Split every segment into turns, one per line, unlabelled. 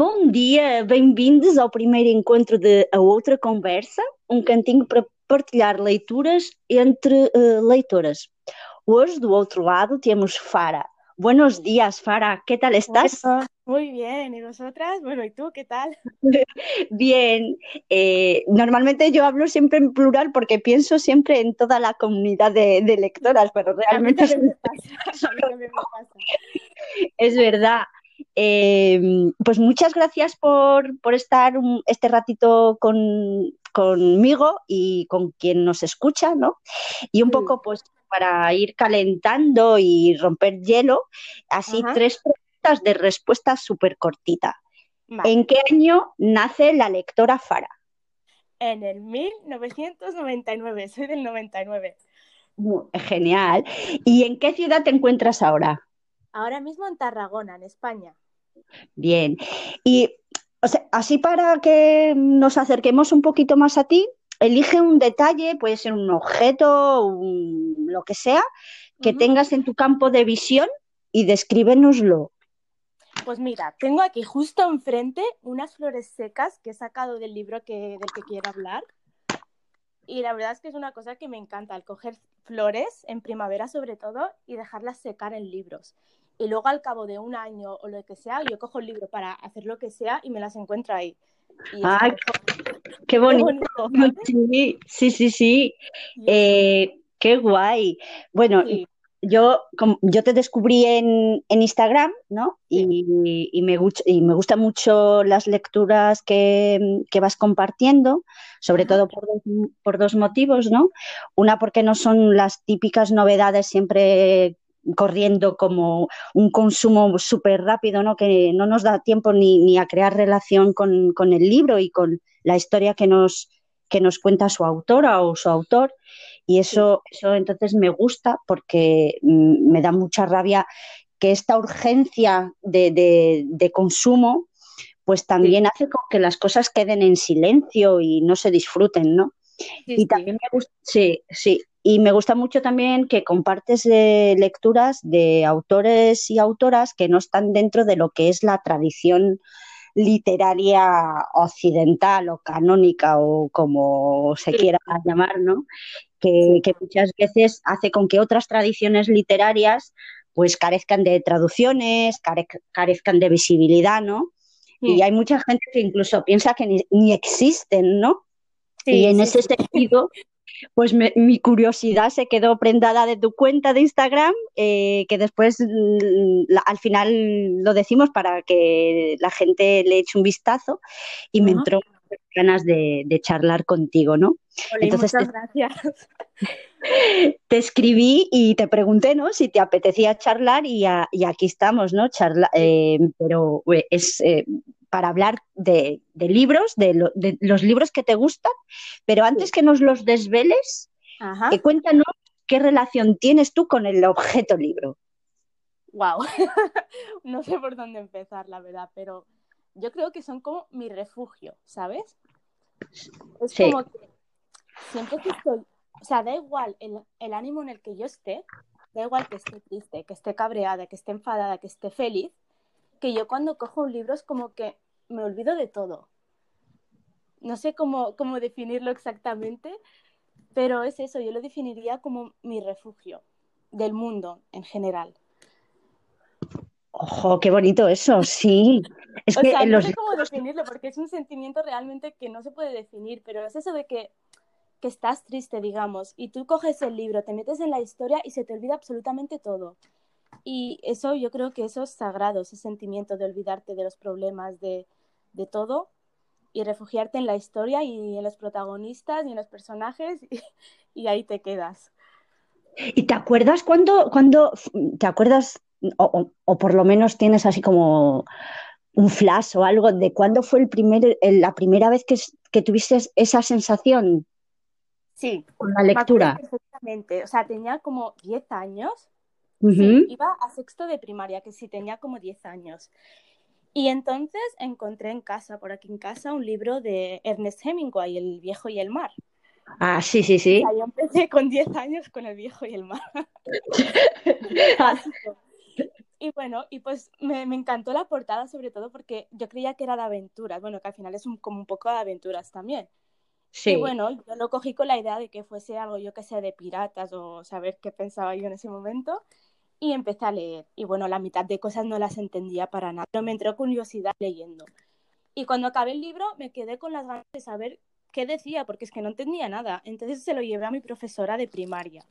Bom dia, bem-vindos ao primeiro encontro de A Outra Conversa, um cantinho para partilhar leituras entre uh, leitoras. Hoje, do outro lado, temos Fara. Buenos días, Fara. ¿Qué tal estás?
Muy bien. ¿Y vosotras? Bueno, ¿y tú qué tal?
bien. Eh, normalmente yo hablo siempre en plural porque pienso siempre en toda la comunidad de, de lectoras, pero realmente
me pasa. me pasa.
es verdad. Eh, pues muchas gracias por, por estar un, este ratito con, conmigo y con quien nos escucha, ¿no? Y un
Sí.
poco, pues, para ir calentando y romper hielo, así
Ajá.
tres preguntas de respuesta súper cortita.
Vale.
¿En qué año nace la lectora Fara?
En el 1999, soy del 99.
Mu- Genial. ¿Y en qué ciudad te encuentras ahora?
Ahora mismo en Tarragona, en España.
Bien. Y o sea, así para que nos acerquemos un poquito más a ti, elige un detalle, puede ser un objeto, un- lo que sea, que tengas en tu campo de visión y descríbenoslo.
Pues mira, tengo aquí justo enfrente unas flores secas que he sacado del libro que, del que quiero hablar. Y la verdad es que es una cosa que me encanta, el coger flores en primavera sobre todo y dejarlas secar en libros. Y luego al cabo de un año o lo que sea, yo cojo el libro para hacer lo que sea y me las encuentro ahí. Y
¡Ay, qué
qué
bonito! Sí, sí, sí, Eh, qué guay. Bueno,
sí,
yo, como- yo te descubrí en, en Instagram, ¿no?
sí.
Y, y me, y me gustan mucho las lecturas que, que vas compartiendo, sobre todo por por dos motivos, ¿no? Una, porque no son las típicas novedades siempre corriendo como un consumo súper rápido, ¿no? Que no nos da tiempo ni, ni a crear relación con, con el libro y con la historia que nos, que nos cuenta su autora o su autor. Y eso, eso entonces me gusta porque mm, me da mucha rabia que esta urgencia de, de- de consumo pues
sí,
también hace que las cosas queden en silencio y no se disfruten, ¿no?
sí,
Y
sí.
también me gusta, sí, sí, y me gusta mucho también que compartes eh, lecturas de autores y autoras que no están dentro de lo que es la tradición literaria occidental o canónica o como se quiera llamar, ¿no? que, que muchas veces hace con que otras tradiciones literarias pues carezcan de traducciones, care- carezcan de visibilidad, ¿no? Y hay mucha gente que incluso piensa que ni, ni existen, ¿no? Y
sí,
en
sí,
ese sentido, pues me- mi curiosidad se quedó prendada de tu cuenta de Instagram, eh, que después mm, la- al final lo decimos para que la gente le eche un vistazo y me entró ganas de, de charlar contigo, ¿no? Entonces te,
muchas gracias.
te escribí y te pregunté, ¿no? Si te apetecía charlar y, a- y aquí estamos, ¿no? Charla, eh, pero eh, es eh, para hablar de, de libros, de, lo- de los libros que te gustan, pero antes que nos los desveles,
Ajá.
eh, cuéntanos qué relación tienes tú con el objeto libro.
Wow. No sé por dónde empezar, la verdad, pero yo creo que son como mi refugio, ¿sabes? Es
Sí,
como que siempre que estoy, o sea, da igual el, el ánimo en el que yo esté, da igual que esté triste, que esté cabreada, que esté enfadada, que esté feliz, que yo cuando cojo un libro es como que me olvido de todo. No sé cómo, cómo definirlo exactamente, pero es eso, yo lo definiría como mi refugio del mundo en general.
ojo, qué bonito eso, sí. Es
O
que
sea, no
los
sé cómo definirlo porque es un sentimiento realmente que no se puede definir, pero es eso de que, que estás triste, digamos, y tú coges el libro, te metes en la historia y se te olvida absolutamente todo. Y eso yo creo que eso es sagrado, ese sentimiento de olvidarte de los problemas, de, de todo, y refugiarte en la historia y en los protagonistas y en los personajes, y, y ahí te quedas.
¿Y te acuerdas cuando, cuando te acuerdas, o, o- o por lo menos tienes así como un flash o algo de cuándo fue el primer, el- la primera vez que, que tuviste esa sensación
Sí,
con la lectura?
perfectamente. O sea, tenía como 10 años. Sí,
Ujú.
iba a sexto de primaria, que sí tenía como 10 años. Y entonces encontré en casa, por aquí en casa, un libro de Ernest Hemingway, El viejo y el mar.
Ah, sí, sí, sí.
yo empecé con 10 años con El viejo y el mar. Y bueno, y pues me, encantó la portada sobre todo porque yo creía que era de aventuras, bueno, que al final es como un poco de aventuras también. Sí. Y bueno, yo lo cogí con la idea de que fuese algo, yo que sé, de piratas o saber qué pensaba yo en ese momento. Y empecé a leer. Y bueno, la mitad de cosas no las entendía para nada, pero me entró curiosidad leyendo. Y cuando acabé el libro me quedé con las ganas de saber qué decía, porque es que no entendía nada. Entonces se lo llevé a mi profesora de primaria.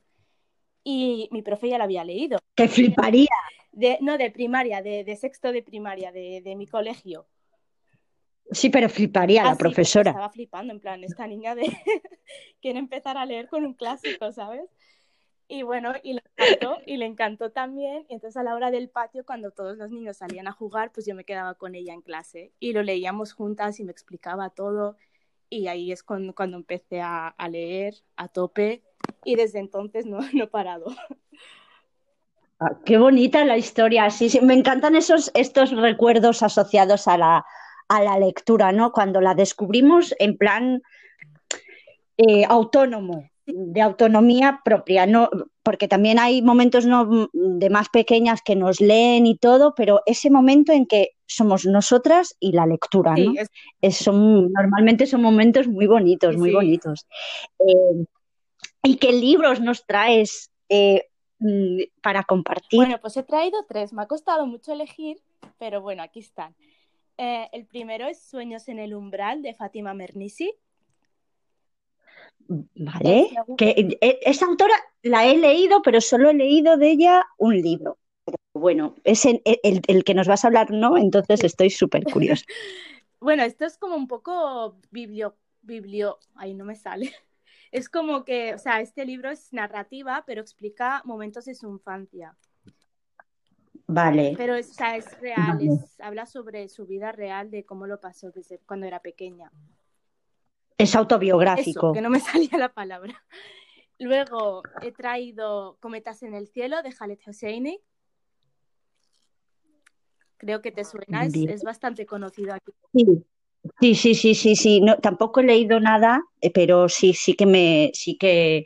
Y mi profe ya la había leído.
¡Te fliparía!
De, no, de primaria, de, de sexto de primaria, de, de, mi colegio.
Sí, pero fliparía la profesora.
Estaba flipando, en plan, esta niña de quiere empezar a leer con un clásico, ¿sabes? Y bueno, y le encantó, y le encantó también. Y entonces a la hora del patio, cuando todos los niños salían a jugar, pues yo me quedaba con ella en clase. Y lo leíamos juntas y me explicaba todo. Y ahí es cuando, cuando empecé a, leer a tope. Y desde entonces no, no he parado.
Ah, qué bonita la historia. Sí, sí, me encantan esos, estos recuerdos asociados a la, a la lectura, ¿no? Cuando la descubrimos en plan eh, autónomo de autonomía propia, no, porque también hay momentos no, de más pequeñas que nos leen y todo, pero ese momento en que somos nosotras y la lectura, ¿no? es... son, normalmente son momentos muy bonitos, muy bonitos. Eh, ¿Y qué libros nos traes eh, mm, para compartir?
Bueno, pues he traído tres, me ha costado mucho elegir, pero bueno, aquí están. Eh, el primero es Sueños en el umbral de Fátima Mernisi.
Vale, que eh, esa autora la he leído, pero solo he leído de ella un libro. bueno, es el, que nos vas a hablar, ¿no? Entonces estoy súper curiosa.
bueno, esto es como un poco biblio, biblio, ahí no me sale. Es como que, o sea, este libro es narrativa, pero explica momentos de su infancia.
Vale.
Pero es, o sea, es real, habla sobre su vida real, de cómo lo pasó desde cuando era pequeña.
Es autobiográfico.
que no me salía la palabra. Luego he traído Cometas en el cielo de Khaled Hosseini. Creo que te suena, es, bastante conocido aquí.
Sí, sí, sí, sí, sí. No, tampoco he leído nada, eh, pero sí, sí que me, sí que,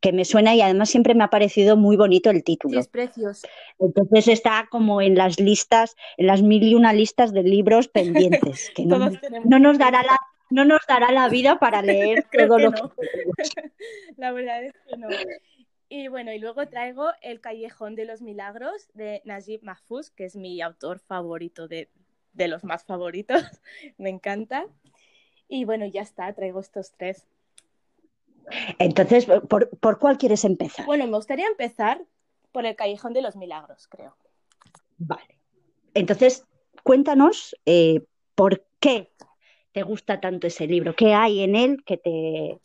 que me suena y además siempre me ha parecido muy bonito el título.
Sí, es precioso.
Entonces está como en las listas, en las mil y una listas de libros pendientes, que no, no nos dará la no nos dará la vida para leer todo lo que
La verdad es que no. Y bueno, y luego traigo El Callejón de los Milagros de Najib Mahfouz, que es mi autor favorito de, los más favoritos. Me encanta. Y bueno, ya está, traigo estos tres.
Entonces, ¿por, cuál quieres empezar?
Bueno, me gustaría empezar por El Callejón de los Milagros, creo.
Vale. Entonces, cuéntanos eh, por qué te gusta tanto ese libro? ¿Qué hay en él que te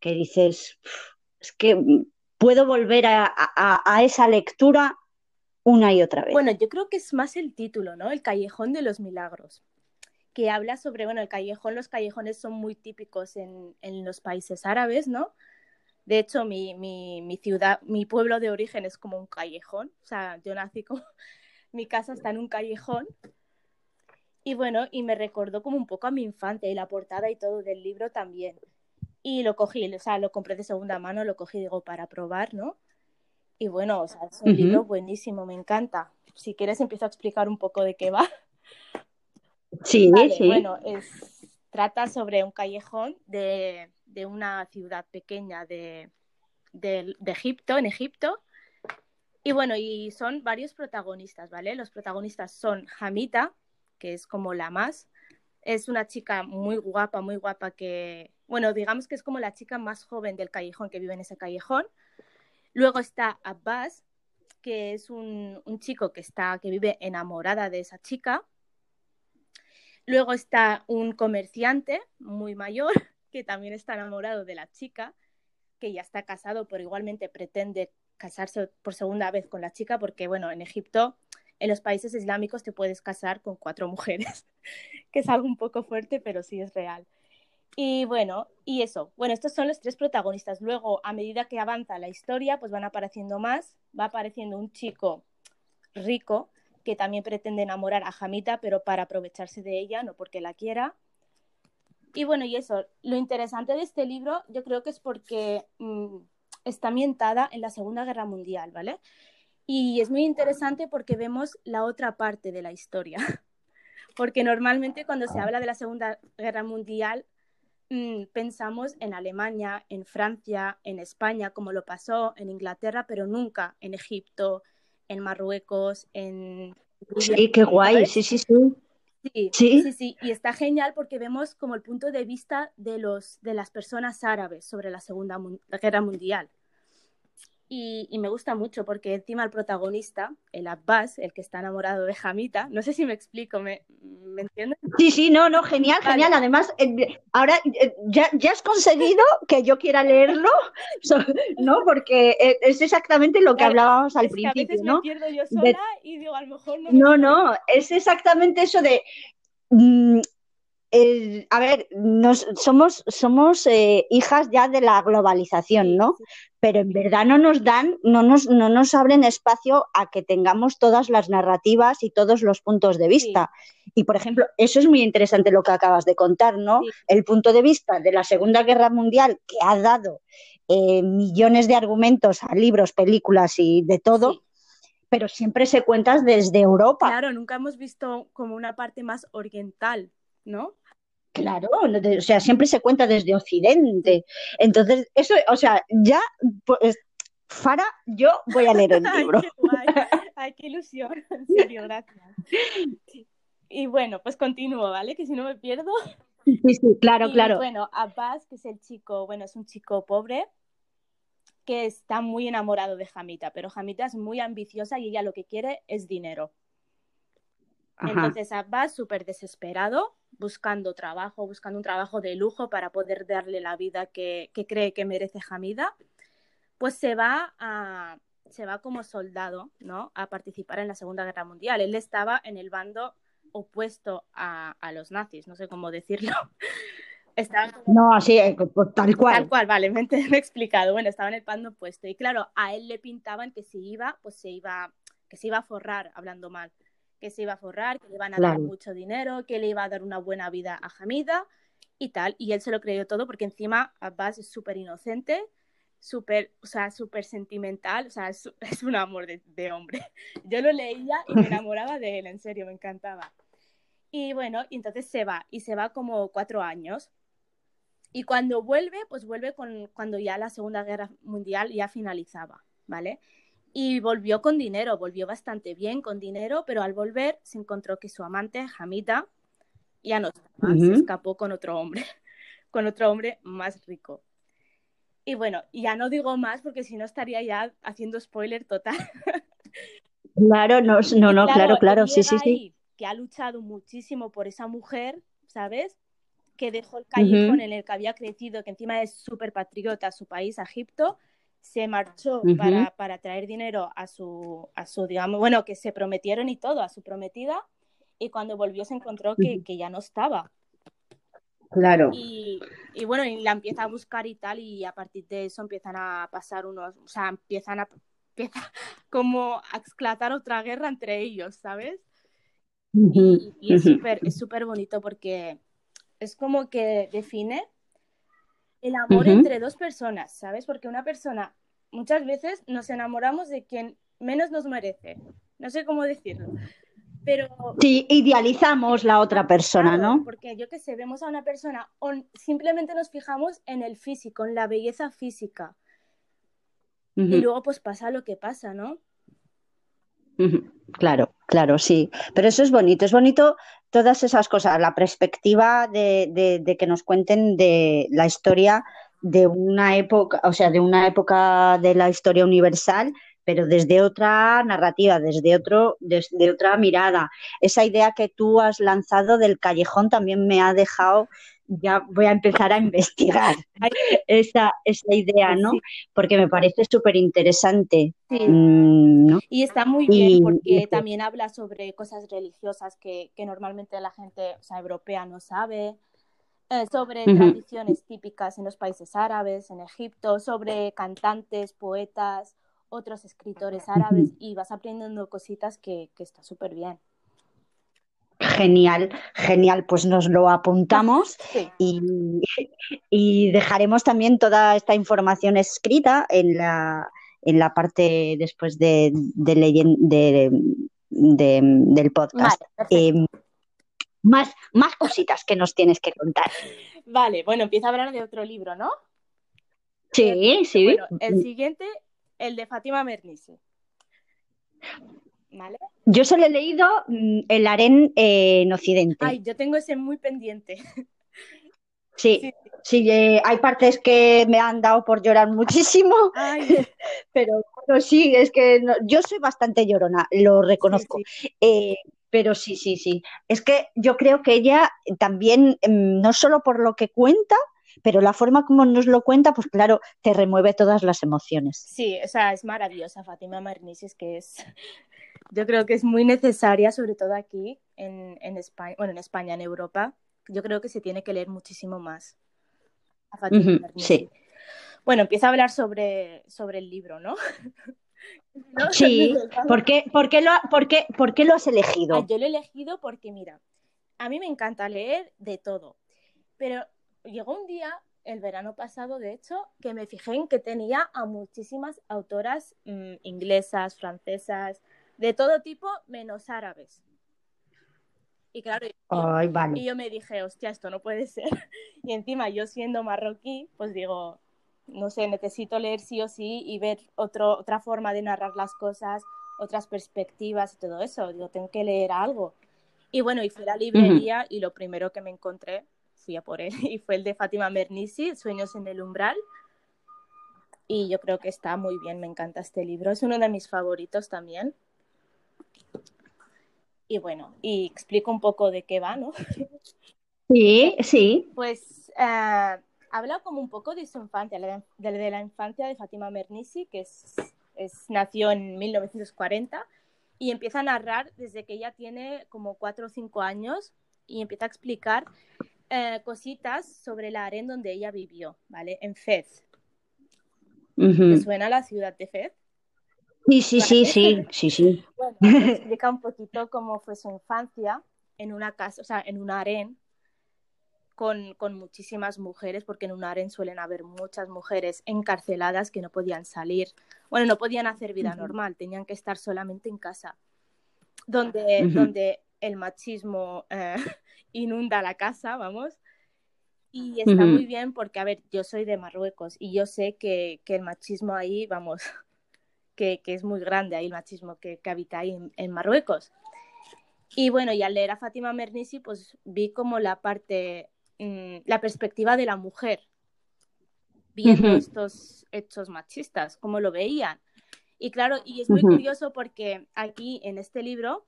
que dices, es que puedo volver a, esa lectura una y otra vez?
Bueno, yo creo que es más el título, ¿no? El Callejón de los Milagros, que habla sobre, bueno, el callejón, los callejones son muy típicos en, los países árabes, ¿no? De hecho, mi, mi, ciudad, mi pueblo de origen es como un callejón, o sea, yo nací como, mi casa está en un callejón y bueno, y me recordó como un poco a mi infancia y la portada y todo del libro también. Y lo cogí, o sea, lo compré de segunda mano, lo cogí, digo, para probar, ¿no? Y bueno, o sea, es un libro buenísimo, me encanta. Si quieres, empiezo a explicar un poco de qué va.
Sí, sí.
Bueno, es, trata sobre un callejón de, de una ciudad pequeña de, de, de Egipto, en Egipto. Y bueno, y son varios protagonistas, ¿vale? Los protagonistas son Hamita, que es como la más. Es una chica muy guapa, muy guapa que, bueno, digamos que es como la chica más joven del callejón que vive en ese callejón. Luego está Abbas, que es un, chico que, está, que vive enamorada de esa chica. Luego está un comerciante muy mayor que también está enamorado de la chica, que ya está casado, pero igualmente pretende casarse por segunda vez con la chica, porque bueno, en Egipto en los países islámicos te puedes casar con cuatro mujeres, que es algo un poco fuerte, pero sí es real. Y bueno, y eso, bueno, estos son los tres protagonistas. Luego, a medida que avanza la historia, pues van apareciendo más, va apareciendo un chico rico que también pretende enamorar a Jamita, pero para aprovecharse de ella, no porque la quiera. Y bueno, y eso, lo interesante de este libro yo creo que es porque mm, está ambientada en la Segunda Guerra Mundial, ¿vale? Y es muy interesante porque vemos la otra parte de la historia. Porque normalmente cuando se habla de la Segunda Guerra Mundial mm, pensamos en Alemania, en Francia, en España, como lo pasó en Inglaterra, pero nunca en Egipto, en Marruecos, en...
Sí, qué guay, sí, sí, sí.
Sí, sí, sí, y está genial porque vemos como el punto de vista de, los, de las personas árabes sobre la Segunda Guerra Mundial. Y, me gusta mucho porque encima el protagonista, el Abbas, el que está enamorado de Jamita, no sé si me explico, ¿me, ¿me entiendes?
Sí, sí, no, no, genial, genial. Además, eh, ahora eh, ya, ya, has conseguido que yo quiera leerlo, ¿no? Porque eh, es exactamente lo que hablábamos al principio,
a veces
¿no?
Me pierdo yo sola y digo, a lo mejor no.
No, no, es exactamente eso de. A ver, nos, somos, somos eh, hijas ya de la globalización, ¿no? Pero en verdad no nos dan, no nos, no nos abren espacio a que tengamos todas las narrativas y todos los puntos de vista. Y, por ejemplo, eso es muy interesante lo que acabas de contar, ¿no? El punto de vista de la Segunda Guerra Mundial, que ha dado eh, millones de argumentos a libros, películas y de todo. Pero siempre se cuenta desde Europa.
Claro, nunca hemos visto como una parte más oriental ¿no?
Claro, o sea, siempre se cuenta desde Occidente. Entonces, eso, o sea, ya, pues, Fara, yo voy a leer el libro.
Ay, qué, ilusión, en serio, gracias. Y bueno, pues continúo, ¿vale? Que si no me pierdo.
Sí, sí, claro, claro.
Bueno, Abbas, que es el chico, bueno, es un chico pobre que está muy enamorado de Jamita, pero Jamita es muy ambiciosa y ella lo que quiere es dinero. Entonces va súper desesperado, buscando trabajo, buscando un trabajo de lujo para poder darle la vida que, cree que merece Hamida, pues se va a, se va como soldado, ¿no? A participar en la Segunda Guerra Mundial. Él estaba en el bando opuesto a, los nazis, no sé cómo decirlo.
No, así, eh, tal cual.
Tal cual, vale, me, he explicado. Bueno, estaba en el bando opuesto. Y claro, a él le pintaban que si iba, pues se iba, que se iba a forrar, hablando mal que se iba a forrar, que le iban a dar mucho dinero, que le iba a dar una buena vida a Hamida y tal. Y él se lo creyó todo porque encima Abbas es súper inocente, súper, o sea, súper sentimental, o sea, es, un amor de, hombre. Yo lo leía y me enamoraba de él, en serio, me encantaba. Y bueno, y entonces se va, y se va como cuatro años. Y cuando vuelve, pues vuelve con, cuando ya la Segunda Guerra Mundial ya finalizaba, ¿vale? Y volvió con dinero, volvió bastante bien con dinero, pero al volver se encontró que su amante, Hamida, ya no estaba, se escapó con otro hombre, con otro hombre más rico. Y bueno, ya no digo más porque si no estaría ya haciendo spoiler total.
Claro, no, no, no, claro, claro, sí, sí, sí.
Que ha luchado muchísimo por esa mujer, ¿sabes? Que dejó el callejón en el que había crecido, que encima es súper patriota, su país, Egipto, se marchó para, para, traer dinero a su, a su, digamos, bueno, que se prometieron y todo, a su prometida, y cuando volvió se encontró que, que ya no estaba.
Claro.
Y, y, bueno, y la empieza a buscar y tal, y a partir de eso empiezan a pasar unos, o sea, empiezan a, empieza como a esclatar otra guerra entre ellos, ¿sabes? y, y, es súper es súper bonito porque es como que define el amor entre dos personas, ¿sabes? Porque una persona, muchas veces nos enamoramos de quien menos nos merece. No sé cómo decirlo. Pero,
sí, idealizamos la otra persona, ¿no?
Porque yo que sé, vemos a una persona, o simplemente nos fijamos en el físico, en la belleza física. Y luego pues pasa lo que pasa, ¿no?
Claro, claro, sí. Pero eso es bonito, es bonito todas esas cosas, la perspectiva de, de, que nos cuenten de la historia de una época, o sea, de una época de la historia universal, pero desde otra narrativa, desde otro, desde otra mirada. Esa idea que tú has lanzado del callejón también me ha dejado ya voy a empezar a investigar esa, esa idea, ¿no? Porque me parece súper interesante.
Mm, y está muy bien porque también habla sobre cosas religiosas que, normalmente la gente o sea, europea no sabe, eh, sobre tradiciones típicas en los países árabes, en Egipto, sobre cantantes, poetas, otros escritores árabes y vas aprendiendo cositas que, que está súper bien.
Genial, genial, pues nos lo apuntamos y, dejaremos también toda esta información escrita en la, en la parte después de, de, del podcast. Em, más, más cositas que nos tienes que contar.
Vale, bueno, empieza a hablar de otro libro, ¿no?
Sí, sí.
Bueno, el siguiente, el de Fátima Mernissi. ¿Vale?
Yo solo he leído mm, El harén eh, en Occidente.
Ay, yo tengo ese muy pendiente.
Sí, sí, eh, hay partes que me han dado por llorar muchísimo, pero sí, es que yo soy bastante llorona, lo reconozco. Eh, pero sí, sí, sí. Es que yo creo que ella también, mm, no solo por lo que cuenta, pero la forma como nos lo cuenta, pues claro, te remueve todas las emociones.
Sí, o sea, es maravillosa Fátima Marnisi, es que es, yo creo que es muy necesaria, sobre todo aquí en, en España, bueno, en España, en Europa, yo creo que se tiene que leer muchísimo más.
A Fátima sí.
Bueno, empieza a hablar sobre, sobre el libro, ¿no?
Sí, ¿Por qué, por, qué lo, por, qué, ¿por qué lo has elegido?
Ah, yo lo he elegido porque, mira, a mí me encanta leer de todo, pero llegó un día, el verano pasado, de hecho, que me fijé en que tenía a muchísimas autoras mm, inglesas, francesas, de todo tipo, menos árabes. Y claro, y yo me dije, hostia, esto no puede ser. Y encima yo siendo marroquí, pues digo, no sé, necesito leer sí o sí y ver otro, otra forma de narrar las cosas, otras perspectivas y todo eso. Digo, tengo que leer algo. Y bueno, y fui a la librería y lo primero que me encontré por él y fue el de Fátima Mernissi, Sueños en el umbral. Y yo creo que está muy bien, me encanta este libro, es uno de mis favoritos también. Y bueno, y explico un poco de qué va, ¿no?
Sí, sí.
Pues eh, habla como un poco de su infancia, de, la infancia de Fátima Mernissi, que es, es, nació en 1940, y empieza a narrar desde que ella tiene como cuatro o cinco años y empieza a explicar eh, cositas sobre la arena donde ella vivió, ¿vale? En Fez. ¿Te suena la ciudad de Fez?
Sí, sí, sí, sí, sí, sí.
Bueno, explica un poquito cómo fue su infancia en una casa, o sea, en un harén con, con, muchísimas mujeres, porque en un harén suelen haber muchas mujeres encarceladas que no podían salir, bueno, no podían hacer vida normal, tenían que estar solamente en casa, donde, donde el machismo eh, inunda la casa, vamos. Y está muy bien porque, a ver, yo soy de Marruecos y yo sé que, el machismo ahí, vamos, que, es muy grande ahí el machismo que, habita ahí en, Marruecos. Y bueno, y al leer a Fátima Mernissi, pues vi como la parte, mm, la perspectiva de la mujer, viendo estos hechos machistas, cómo lo veían. Y claro, y es muy curioso porque aquí en este libro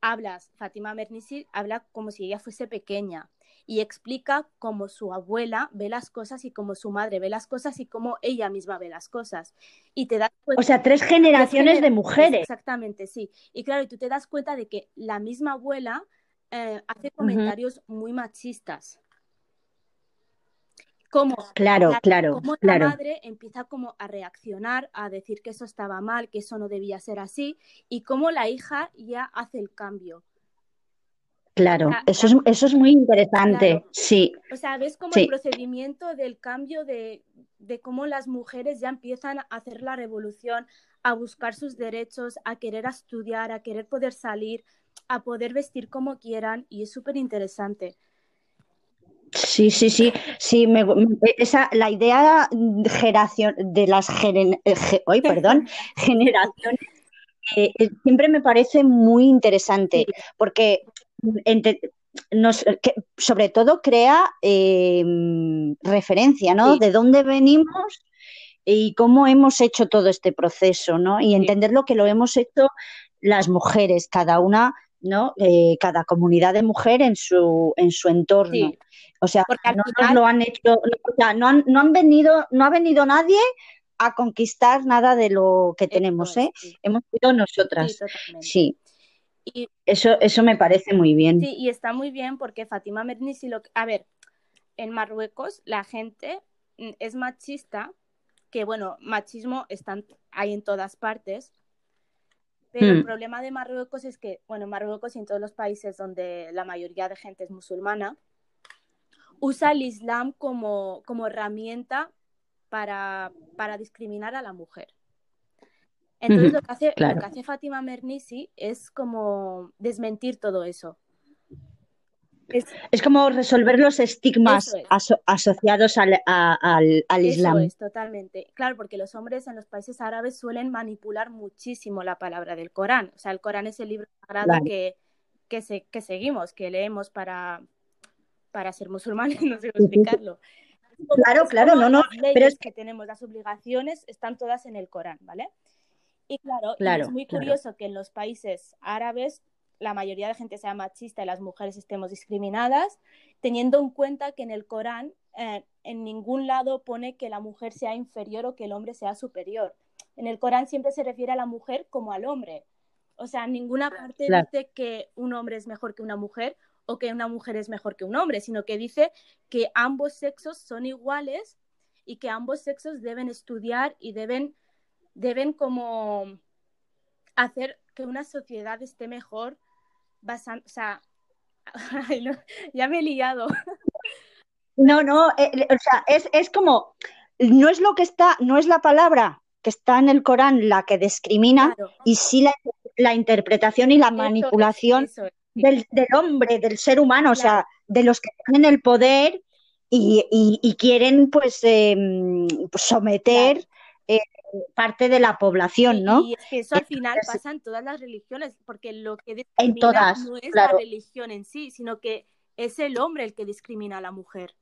hablas, Fátima Mernissi habla como si ella fuese pequeña y explica cómo su abuela ve las cosas y cómo su madre ve las cosas y cómo ella misma ve las cosas. Y te das
O sea, tres generaciones de mujeres.
Exactamente, sí. Y claro, y tú te das cuenta de que la misma abuela eh, hace comentarios muy machistas cómo
claro,
la,
claro,
la madre empieza como a reaccionar, a decir que eso estaba mal, que eso no debía ser así, y cómo la hija ya hace el cambio.
Claro, eso, es, eso es muy interesante, sí.
O sea, ves como el procedimiento del cambio de, de cómo las mujeres ya empiezan a hacer la revolución, a buscar sus derechos, a querer estudiar, a querer poder salir, a poder vestir como quieran, y es súper interesante.
Sí, sí, sí, sí, me, esa, la idea de las eh, hoy, perdón, generaciones eh, eh, siempre me parece muy interesante porque nos, sobre todo crea em, referencia, ¿no? De dónde venimos y cómo hemos hecho todo este proceso, ¿no? Y entender lo que lo hemos hecho las mujeres, cada una ¿no? Eh, cada comunidad de mujer en su, en su entorno. O sea, no lo han hecho, o sea, no han, no han venido, no ha venido nadie a conquistar nada de lo que tenemos, ¿eh? Hemos sido nosotras. Sí. Y, eso, eso me parece muy bien.
Sí, y está muy bien porque Fátima Mernissi, lo a ver, en Marruecos la gente es machista, que bueno, machismo está hay en todas partes, pero el hmm. problema de Marruecos es que, bueno, Marruecos y en todos los países donde la mayoría de gente es musulmana, usa el Islam como, como herramienta para, para discriminar a la mujer. Entonces lo, que hace, lo que hace Fátima Mernisi es como desmentir todo eso.
Es, como resolver los estigmas asociados al, al, Islam.
Eso es, totalmente. Claro, porque los hombres en los países árabes suelen manipular muchísimo la palabra del Corán. O sea, el Corán es el libro sagrado que, que, se, que seguimos, que leemos para, para ser musulmanes, no sé cómo explicarlo.
Claro, claro, no, no.
pero es que tenemos, las obligaciones están todas en el Corán, ¿vale? Y claro, es muy curioso que en los países árabes la mayoría de gente sea machista y las mujeres estemos discriminadas, teniendo en cuenta que en el Corán eh, en ningún lado pone que la mujer sea inferior o que el hombre sea superior. En el Corán siempre se refiere a la mujer como al hombre. O sea, en ninguna parte dice que un hombre es mejor que una mujer o que una mujer es mejor que un hombre, sino que dice que ambos sexos son iguales y que ambos sexos deben estudiar y deben, deben como hacer que una sociedad esté mejor o sea, ya me he liado.
No, no, eh, eh, o sea, es, como, no es lo que está, no es la palabra que está en el Corán la que discrimina, y sí la, interpretación y la manipulación Del, hombre, del ser humano, o sea, de los que tienen el poder y, quieren pues, em, someter eh, parte de la población, ¿no?
Y es que eso al final pasa en todas las religiones, porque lo que discrimina no es la religión en sí, sino que es el hombre el que discrimina a la mujer.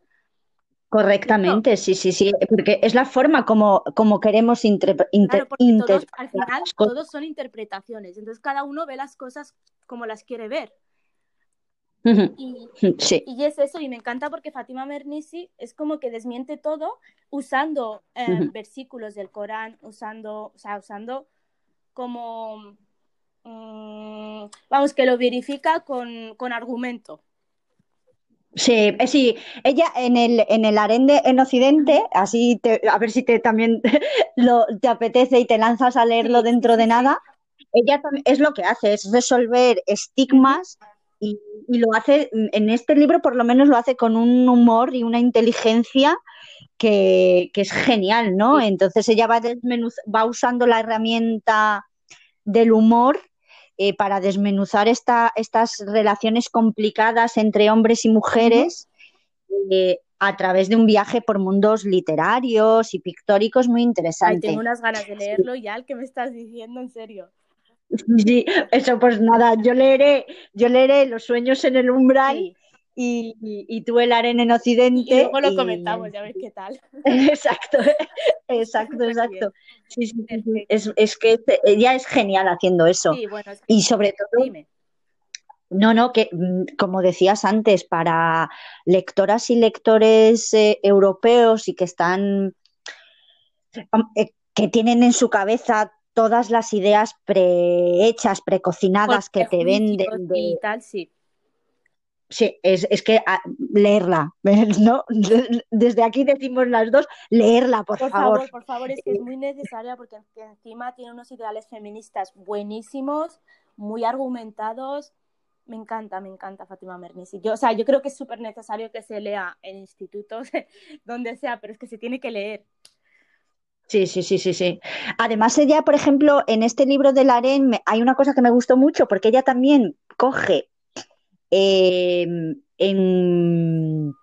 Correctamente, sí, sí, sí, porque es la forma como, como queremos interpretar.
al final todos son interpretaciones, entonces cada uno ve las cosas como las quiere ver. Y, es eso, y me encanta porque Fátima Mernisi es como que desmiente todo usando eh, versículos del Corán, usando, o sea, usando como, mm, vamos, que lo verifica con, con argumento.
Sí, eh, sí, ella en el, en el arende en Occidente, así a ver si te también lo, te apetece y te lanzas a leerlo dentro de nada, ella es lo que hace, es resolver estigmas y, lo hace, en este libro por lo menos lo hace con un humor y una inteligencia que, es genial, ¿no? Entonces ella va, va usando la herramienta del humor eh, para desmenuzar esta, estas relaciones complicadas entre hombres y mujeres eh, a través de un viaje por mundos literarios y pictóricos muy interesante.
tengo unas ganas de leerlo ya, el que me estás diciendo, en serio.
Sí, eso pues nada, yo leeré, yo leeré Los sueños en el umbral y, y, tú el arena en Occidente. Y
luego lo comentamos, ya ves qué tal.
Exacto, exacto, exacto. Sí, sí, es, es, que ella es genial haciendo eso. y sobre todo... No, no, que mm, como decías antes, para lectoras y lectores eh, europeos y que están, eh, que tienen en su cabeza todas las ideas prehechas, precocinadas que te venden.
Y tal, sí.
Sí, es, que ah, leerla, ¿no? Desde aquí decimos las dos, leerla, por,
por
favor.
Por favor, es que es muy necesaria porque encima tiene unos ideales feministas buenísimos, muy argumentados. Me encanta, me encanta Fátima Mernisi. Yo, o sea, yo creo que es súper necesario que se lea en institutos, donde sea, pero es que se tiene que leer.
Sí, sí, sí, sí, sí. Además, ella, por ejemplo, en este libro de Laren hay una cosa que me gustó mucho, porque ella también coge em, en,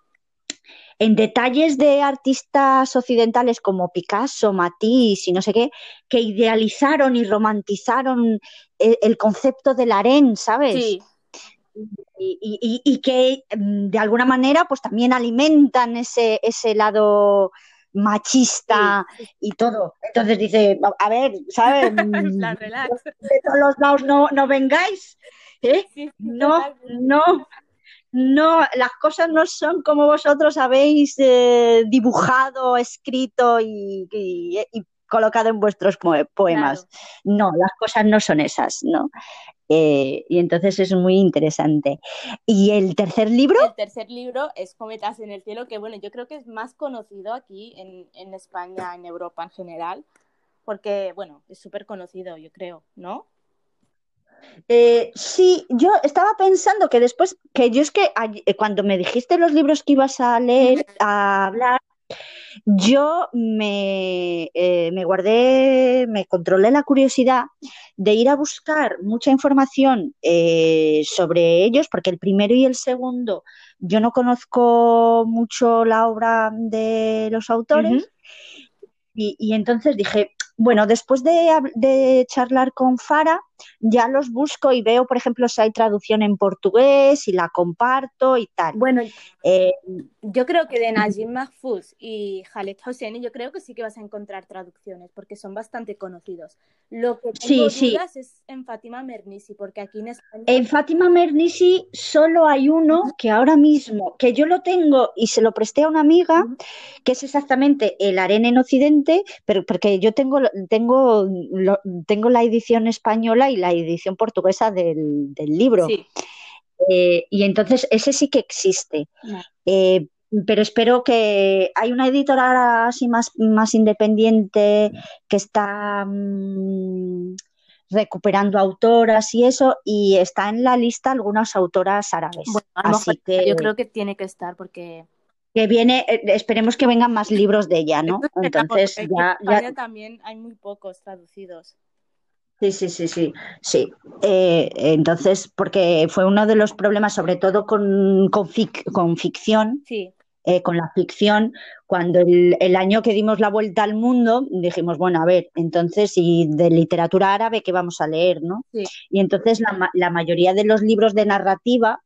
detalles de artistas occidentales como Picasso, Matisse y no sé qué, que idealizaron y romantizaron el, el concepto de Laren, ¿sabes? Sí. Y, que mm, de alguna manera pues también alimentan ese, ese lado machista y todo. Entonces dice, a ver, ¿sabes? De todos los lados no, no vengáis. ¿eh? no, no, no, las cosas no son como vosotros habéis eh, dibujado, escrito y, colocado en vuestros poemas. No, las cosas no son esas, ¿no? Eh, y entonces es muy interesante. ¿Y el tercer libro?
El tercer libro es Cometas en el cielo, que bueno, yo creo que es más conocido aquí en, en España, en Europa en general, porque bueno, es súper conocido, yo creo, ¿no?
Eh, sí, yo estaba pensando que después, que yo es que eh, cuando me dijiste los libros que ibas a leer, a hablar, yo me, eh, me, guardé, me controlé la curiosidad de ir a buscar mucha información eh, sobre ellos, porque el primero y el segundo yo no conozco mucho la obra de los autores. y, y, entonces dije, bueno, después de, charlar con Fara, ya los busco y veo, por ejemplo, si hay traducción en portugués y la comparto y tal.
Bueno, eh, yo creo que de Najim Mahfouz y Khaled Hosseini, yo creo que sí que vas a encontrar traducciones porque son bastante conocidos. Lo que tengo sí, dudas sí. es en Fátima Mernisi, porque aquí en España...
En Fátima Mernisi solo hay uno que ahora mismo, que yo lo tengo y se lo presté a una amiga, que es exactamente el Arena en Occidente, pero porque yo tengo tengo, tengo la edición española y la edición portuguesa del, libro. Eh, y entonces ese sí que existe. Eh, pero espero que hay una editora así más, más independiente que está mm, recuperando autoras y eso, y está en la lista algunas autoras árabes. así que
yo creo que tiene que estar porque
que viene, eh, esperemos que vengan más libros de ella, ¿no? Entonces ya,
ya... también hay muy pocos traducidos.
Sí, sí, sí, sí, sí. Eh, entonces, porque fue uno de los problemas, sobre todo con, con, ficción,
sí.
eh, con la ficción, cuando el, el, año que dimos la vuelta al mundo, dijimos, bueno, a ver, entonces, y de literatura árabe, ¿qué vamos a leer, no?
Sí.
Y entonces la, la mayoría de los libros de narrativa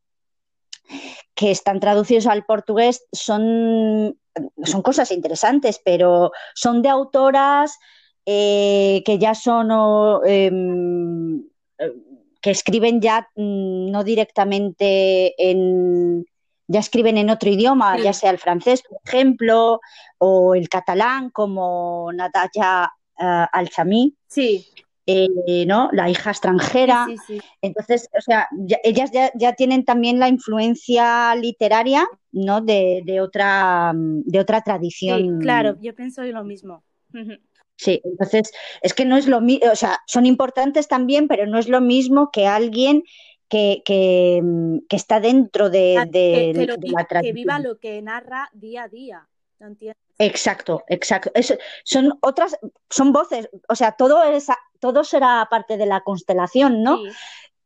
que están traducidos al portugués son, son cosas interesantes, pero son de autoras eh, que ya son eh, que escriben ya mm, no directamente en ya escriben en otro idioma, ya sea el francés, por ejemplo, o el catalán, como Natalia uh, Alchami.
Sí.
Eh, ¿no? La hija extranjera.
Sí, sí, sí.
Entonces, o sea, ya, ellas ya, ya, tienen también la influencia literaria, ¿no? De, de otra, de otra tradición.
Sí, claro, yo pienso lo mismo.
Sí, entonces, es que no es lo mismo, o sea, son importantes también, pero no es lo mismo que alguien que, que, que está dentro de,
Ah,
de,
que, que, lo,
de la tradición.
que viva lo que narra día a día. ¿No entiendes?
Exacto, exacto. Es, son otras, son voces, o sea, todo, es, todo será parte de la constelación, ¿no?
Sí.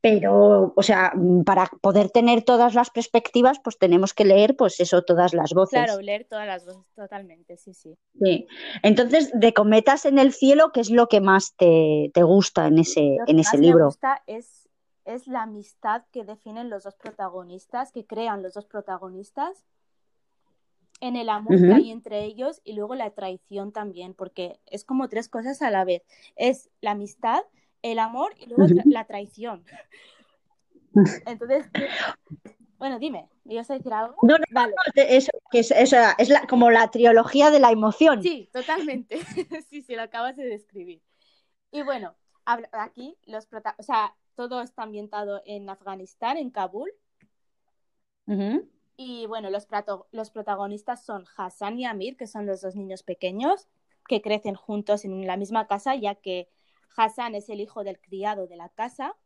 Pero, o sea, para poder tener todas las perspectivas, pues tenemos que leer, pues eso, todas las voces.
Claro, leer todas las voces, totalmente, sí, sí.
Sí. Entonces, de Cometas en el cielo, ¿qué es lo que más te, te gusta en ese,
Lo que
en
más
ese
me
libro?
gusta es, es la amistad que definen los dos protagonistas, que crean los dos protagonistas, en el amor que
Ujú.
hay entre ellos y luego la traición también, porque es como tres cosas a la vez. Es la amistad, el amor y luego tra- la traición. Entonces, bueno, dime, ¿me ibas a decir algo?
No, no,
Vale.
no, te- eso, que es, eso es la, como la trilogía de la emoción.
Sí, totalmente. Sí, sí, lo acabas de describir. Y bueno, aquí los prota- o sea, todo está ambientado en Afganistán, en Kabul. Y bueno, los, los protagonistas son Hassan y Amir, que son los dos niños pequeños que crecen juntos en la misma casa, ya que Hassan es el hijo del criado de la casa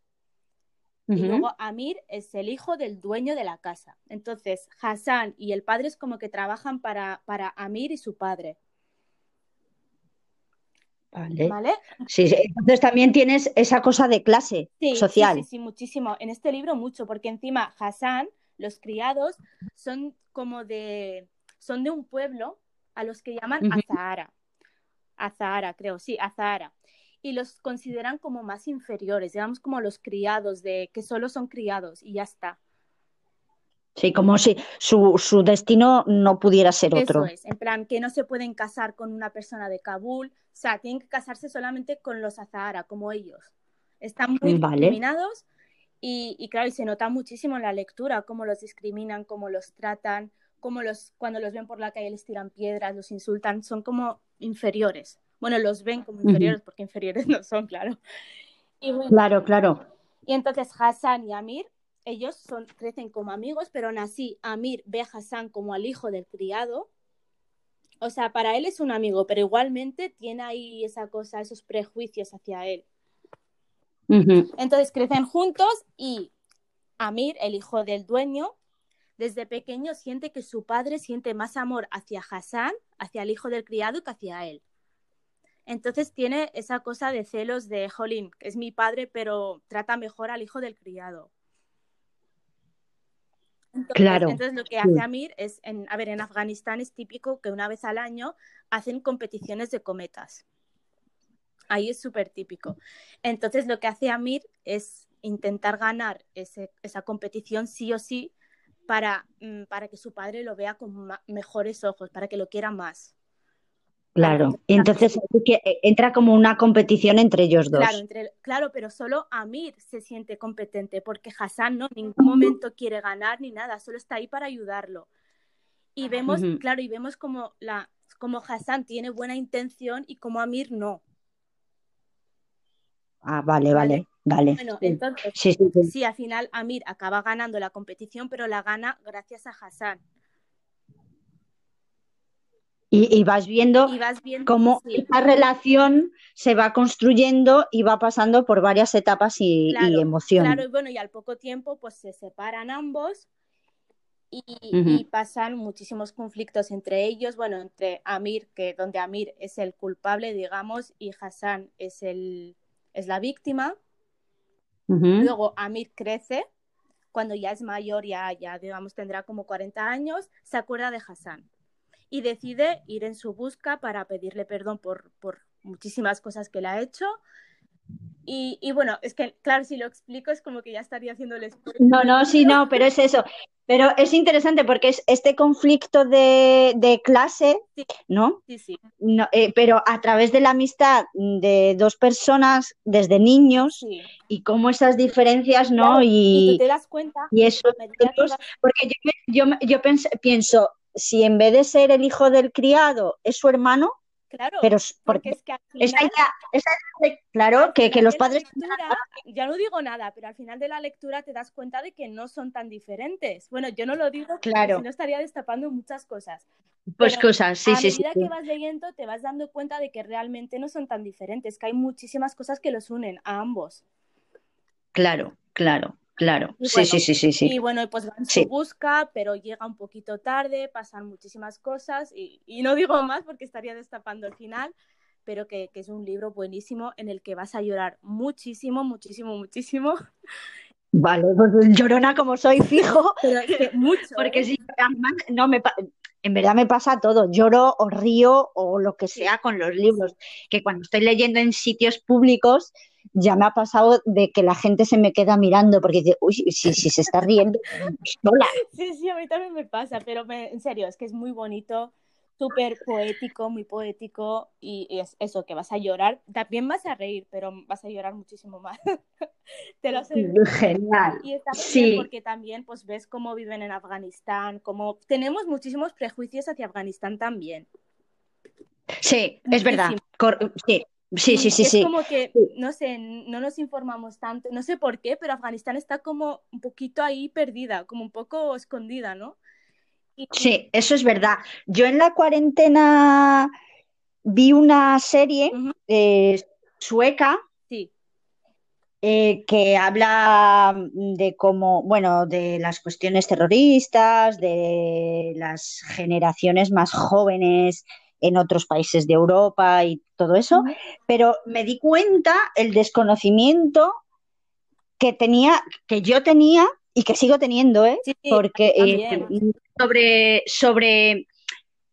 y luego Amir es el hijo del dueño de la casa. Entonces, Hassan y el padre es como que trabajan para, para Amir y su padre,
Vale.
¿vale?
Sí, sí, entonces también tienes esa cosa de clase
Sí, sí,
social.
sí, sí, muchísimo. En este libro mucho, porque encima Hassan, los criados, son como de, son de un pueblo a los que llaman. Azahara. Azahara, creo, sí, Azahara. Y los consideran como más inferiores, digamos como los criados, de que solo son criados y ya está.
Sí, como si su, su destino no pudiera ser otro.
Eso es, en plan, que no se pueden casar con una persona de Kabul, o sea, tienen que casarse solamente con los Azahara, como ellos. Están muy
Vale.
discriminados y, y claro, y se nota muchísimo en la lectura cómo los discriminan, cómo los tratan, cómo los, cuando los ven por la calle les tiran piedras, los insultan, son como inferiores. Bueno, los ven como inferiores porque inferiores no son, claro. Y bueno,
Claro, claro.
y entonces Hassan y Amir, ellos son, crecen como amigos, pero aún así Amir ve a Hassan como al hijo del criado. O sea, para él es un amigo, pero igualmente tiene ahí esa cosa, esos prejuicios hacia él. Entonces crecen juntos y Amir, el hijo del dueño, desde pequeño siente que su padre siente más amor hacia Hassan, hacia el hijo del criado que hacia él. Entonces tiene esa cosa de celos de, jolín, es mi padre, pero trata mejor al hijo del criado. Entonces,
claro.
Entonces lo que hace Amir es, en, a ver, en Afganistán es típico que una vez al año hacen competiciones de cometas. Ahí es súper típico. Entonces lo que hace Amir es intentar ganar ese, esa competición sí o sí para, mm, para que su padre lo vea con mejores ojos, para que lo quiera más.
Claro, entonces eh, entra como una competición entre ellos dos.
Claro, claro, pero solo Amir se siente competente porque Hassan no en ningún momento quiere ganar ni nada, solo está ahí para ayudarlo. Y vemos, claro, y vemos como la como Hassan tiene buena intención y como Amir no.
Ah, vale, vale, vale.
Bueno, entonces, sí, al final Amir acaba ganando la competición, pero la gana gracias a Hassan.
Y, vas viendo, cómo esa relación se va construyendo y va pasando por varias etapas y, emociones.
Claro, y bueno, y al poco tiempo pues se separan ambos y, pasan muchísimos conflictos entre ellos, bueno, entre Amir, que donde Amir es el culpable, digamos, y Hassan es el es la víctima. Luego Amir crece, cuando ya es mayor, ya, ya digamos tendrá como 40 años, se acuerda de Hassan y decide ir en su busca para pedirle perdón por, por muchísimas cosas que le ha hecho. Y, y, bueno, es que, claro, si lo explico es como que ya estaría haciendo el
No, no, sí, no, pero es eso. Pero es interesante porque es este conflicto de, de clase, ¿no?
Sí, sí.
No, eh, pero a través de la amistad de dos personas desde niños y cómo esas diferencias, ¿no?
y, y, tú te das cuenta.
Y eso, porque yo, yo, yo pienso, si en vez de ser el hijo del criado es su hermano,
Claro,
pero porque, es que esa claro, que, que los padres...
ya no digo nada, pero al final de la lectura te das cuenta de que no son tan diferentes. Bueno, yo no lo digo
claro.
si no estaría destapando muchas cosas.
Pues cosas, sí, sí,
sí. A medida que vas leyendo te vas dando cuenta de que realmente no son tan diferentes, que hay muchísimas cosas que los unen a ambos.
Claro, claro. Claro, sí, sí, sí, sí, sí.
Y bueno, pues van su busca, pero llega un poquito tarde, pasan muchísimas cosas y, no digo más porque estaría destapando el final, pero que, es un libro buenísimo en el que vas a llorar muchísimo, muchísimo, muchísimo.
Vale, pues llorona como soy fijo.
pero mucho.
Porque ¿eh? si no me en verdad me pasa todo, lloro o río o lo que sea con los libros, que cuando estoy leyendo en sitios públicos ya me ha pasado de que la gente se me queda mirando porque dice, uy, si, si se está riendo
sola. Sí, sí, a mí también me pasa, pero en serio, es que es muy bonito, súper poético, muy poético y, es eso, que vas a llorar, también vas a reír, pero vas a llorar muchísimo más. Te lo sé.
Genial.
Y está sí. porque también pues ves cómo viven en Afganistán, cómo tenemos muchísimos prejuicios hacia Afganistán también.
Sí, es verdad. sí, Sí, sí, sí,
es
sí.
como que, no sé, no nos informamos tanto, no sé por qué, pero Afganistán está como un poquito ahí perdida, como un poco escondida, ¿no?
Sí, eso es verdad. Yo en la cuarentena vi una serie eh, sueca
sí.
eh, que habla de cómo, bueno, de las cuestiones terroristas, de las generaciones más jóvenes en otros países de Europa y todo eso, pero me di cuenta el desconocimiento que tenía, que yo tenía y que sigo teniendo, ¿eh? porque eh, sobre, sobre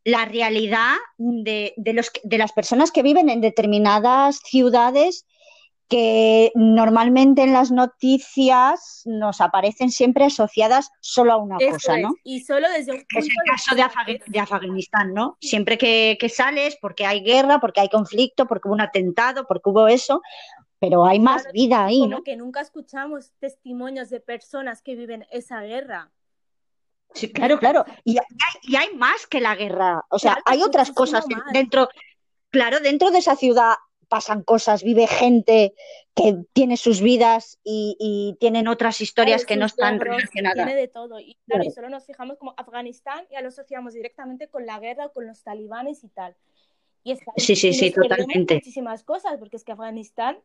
la realidad de, de, los, de las personas que viven en determinadas ciudades que normalmente en las noticias nos aparecen siempre asociadas solo a una cosa, ¿no?
Y solo desde un
punto Es el caso de, Afganistán, ¿no? Siempre que, sales, porque hay guerra, porque hay conflicto, porque hubo un atentado, porque hubo eso, pero hay más vida ahí,
como que nunca escuchamos testimonios de personas que viven esa guerra.
Sí, claro, claro. Y hay, más que la guerra. O sea, hay otras cosas dentro, claro, dentro de esa ciudad pasan cosas, vive gente que tiene sus vidas y, tienen otras historias que no están relacionadas.
Tiene de todo. Y claro, y solo nos fijamos como Afganistán y ya lo asociamos directamente con la guerra, con los talibanes y tal. Y
sí, sí, sí, totalmente.
Muchísimas cosas, porque es que Afganistán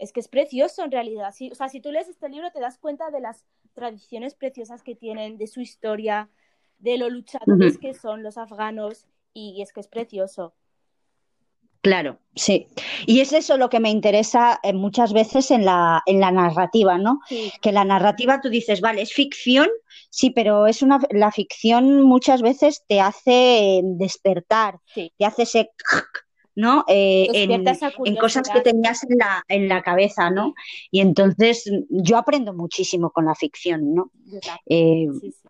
es que es precioso en realidad. o sea, si tú lees este libro te das cuenta de las tradiciones preciosas que tienen, de su historia, de lo luchadores que son los afganos y es que es precioso.
Claro, sí. Y es eso lo que me interesa eh, muchas veces en la, en la narrativa, ¿no? Que la narrativa tú dices, vale, es ficción, sí, pero es una, la ficción muchas veces te hace despertar, te hace ese ¿no? Eh, en, cosas que tenías en la, en la cabeza, ¿no? Y entonces yo aprendo muchísimo con la ficción, ¿no? Eh,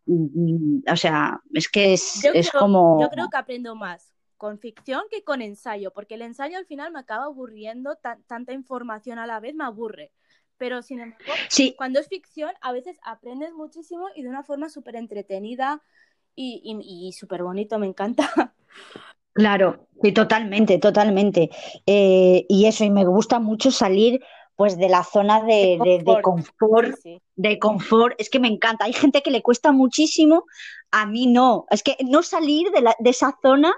mm, o sea, es que es, es como...
Yo creo que aprendo más con ficción que con ensayo, porque el ensayo al final me acaba aburriendo, tanta información a la vez me aburre. Pero sin embargo, cuando es ficción, a veces aprendes muchísimo y de una forma súper entretenida y, y, y súper bonito, me encanta.
Claro, sí, totalmente, totalmente. Eh, y eso, y me gusta mucho salir pues de la zona de, confort, de confort, es que me encanta. Hay gente que le cuesta muchísimo, a mí no. Es que no salir de, la, de esa zona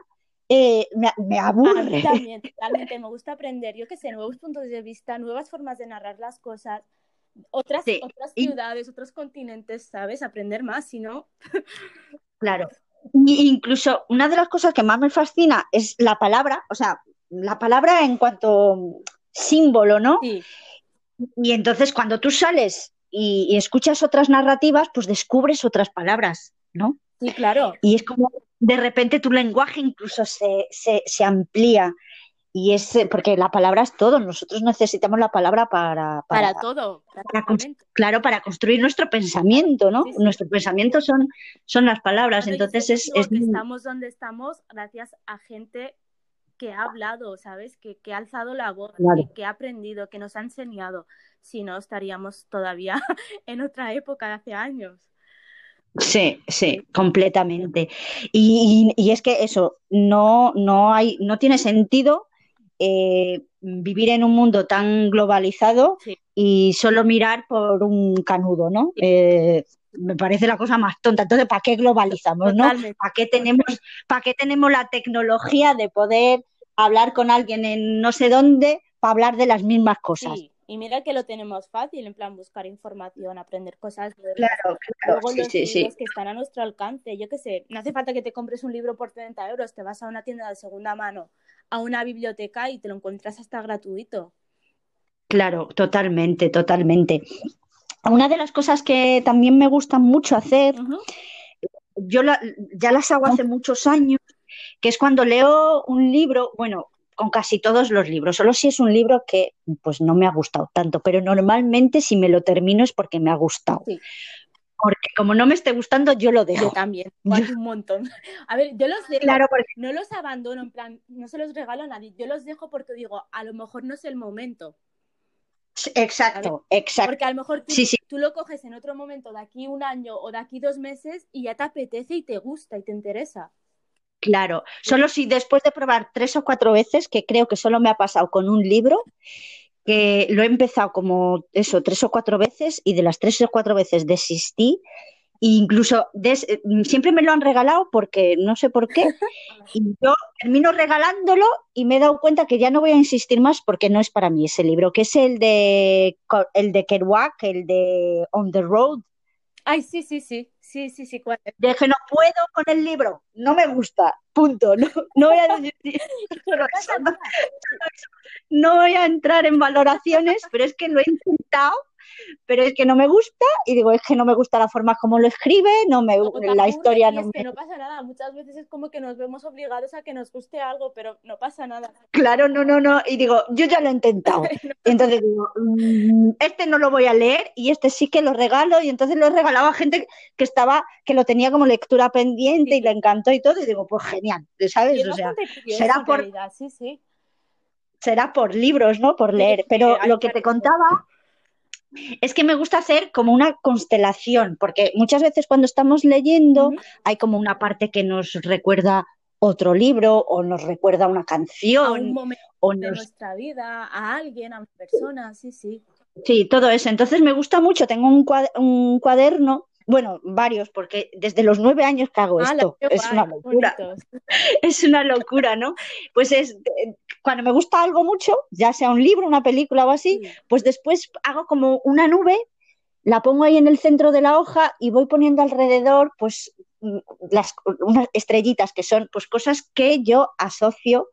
eh, me, aburre. A mí
también, totalmente, me gusta aprender, yo qué sé, nuevos puntos de vista, nuevas formas de narrar las cosas, otras, otras ciudades, otros continentes, ¿sabes? Aprender más, si no...
Claro, incluso una de las cosas que más me fascina es la palabra, o sea, la palabra en cuanto símbolo, ¿no? Y entonces cuando tú sales y, escuchas otras narrativas, pues descubres otras palabras, ¿no?
Sí, claro.
Y es como de repente tu lenguaje incluso se, se amplía. Y es eh, porque la palabra es todo, nosotros necesitamos la palabra para...
Para, todo.
claro, para construir nuestro pensamiento, ¿no? Nuestro pensamiento son, son las palabras, entonces es...
Estamos donde estamos gracias a gente que ha hablado, ¿sabes? Que, que ha alzado la voz, que, ha aprendido, que nos ha enseñado. Si no, estaríamos todavía en otra época de hace años.
Sí, sí, completamente. Y, y, es que eso, no, no hay, no tiene sentido eh, vivir en un mundo tan globalizado y solo mirar por un canudo, ¿no? Eh, me parece la cosa más tonta. Entonces, ¿para qué globalizamos, no? ¿Para qué tenemos, para qué tenemos la tecnología de poder hablar con alguien en no sé dónde para hablar de las mismas cosas?
Y mira que lo tenemos fácil, en plan buscar información, aprender cosas.
Claro, claro.
Luego los libros que están a nuestro alcance. Yo qué sé, no hace falta que te compres un libro por 30 euros, te vas a una tienda de segunda mano a una biblioteca y te lo encuentras hasta gratuito.
Claro, totalmente, totalmente. Una de las cosas que también me gusta mucho hacer, yo ya las hago hace muchos años, que es cuando leo un libro, bueno, con casi todos los libros, solo si es un libro que pues no me ha gustado tanto, pero normalmente si me lo termino es porque me ha gustado. Porque como no me esté gustando, yo lo dejo.
Yo también, un montón. A ver, yo los dejo, claro, no los abandono, en plan, no se los regalo a nadie, yo los dejo porque digo, a lo mejor no es el momento.
Exacto, exacto.
Porque a lo mejor tú, tú, lo coges en otro momento, de aquí un año o de aquí dos meses, y ya te apetece y te gusta y te interesa.
Claro, solo si después de probar tres o cuatro veces, que creo que solo me ha pasado con un libro, que lo he empezado como eso, tres o cuatro veces y de las tres o cuatro veces desistí. E incluso siempre me lo han regalado porque no sé por qué. Y yo termino regalándolo y me he dado cuenta que ya no voy a insistir más porque no es para mí ese libro, que es el de el de Kerouac, el de On the Road.
Ay, sí, sí, sí. Sí, sí, sí. ¿cuál?
De que no puedo con el libro, no me gusta, punto. No, no voy a decir. no voy a entrar en valoraciones, pero es que lo he intentado pero es que no me gusta y digo, es que no me gusta la forma como lo escribe, no me la historia no
es que no pasa nada, muchas veces es como que nos vemos obligados a que nos guste algo, pero no pasa nada.
Claro, no, no, no, y digo, yo ya lo he intentado. Entonces digo, mm, este no lo voy a leer y este sí que lo regalo y entonces lo he regalado a gente que estaba que lo tenía como lectura pendiente y le encantó y todo y digo, pues genial, ¿sabes? O sea, será por
sí, sí.
Será por libros, ¿no? Por leer, pero lo que te contaba es que me gusta hacer como una constelación, porque muchas veces cuando estamos leyendo hay como una parte que nos recuerda otro libro o nos recuerda una canción. A
un momento o de nuestra vida, a alguien, a una persona, sí, sí.
Sí, todo eso. Entonces me gusta mucho. Tengo un cuaderno bueno, varios, porque desde los nueve años que hago ah, esto. Es una locura. Es una locura, ¿no? Pues es cuando me gusta algo mucho, ya sea un libro, una película o así, pues después hago como una nube, la pongo ahí en el centro de la hoja y voy poniendo alrededor, pues mm, las unas estrellitas que son pues cosas que yo asocio